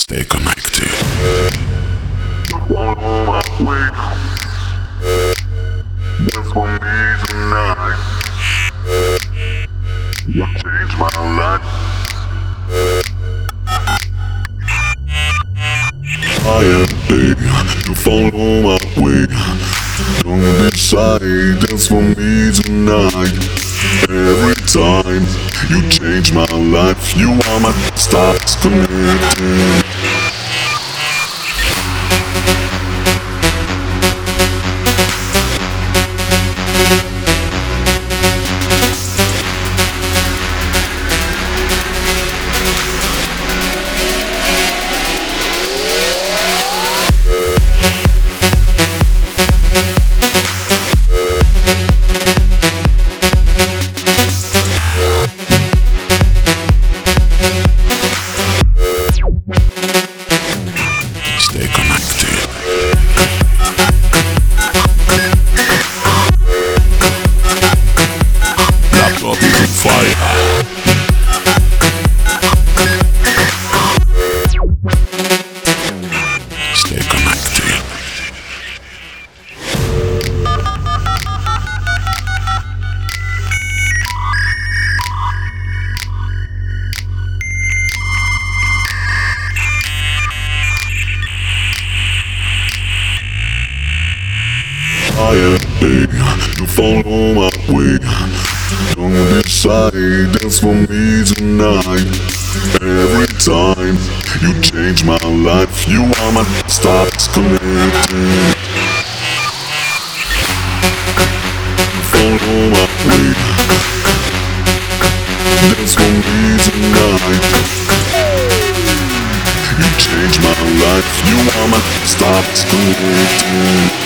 Stay connected. Dance for me tonight. You changed my life. I am baby, you follow my way. Don't decide, dance for me tonight. Every time you change my life, you are my stars connected. Baby, you follow my way. Don't decide, dance for me tonight. Every time you change my life, you are my stars connected. Follow my way. Dance for me tonight. You change my life, you are my stars connected.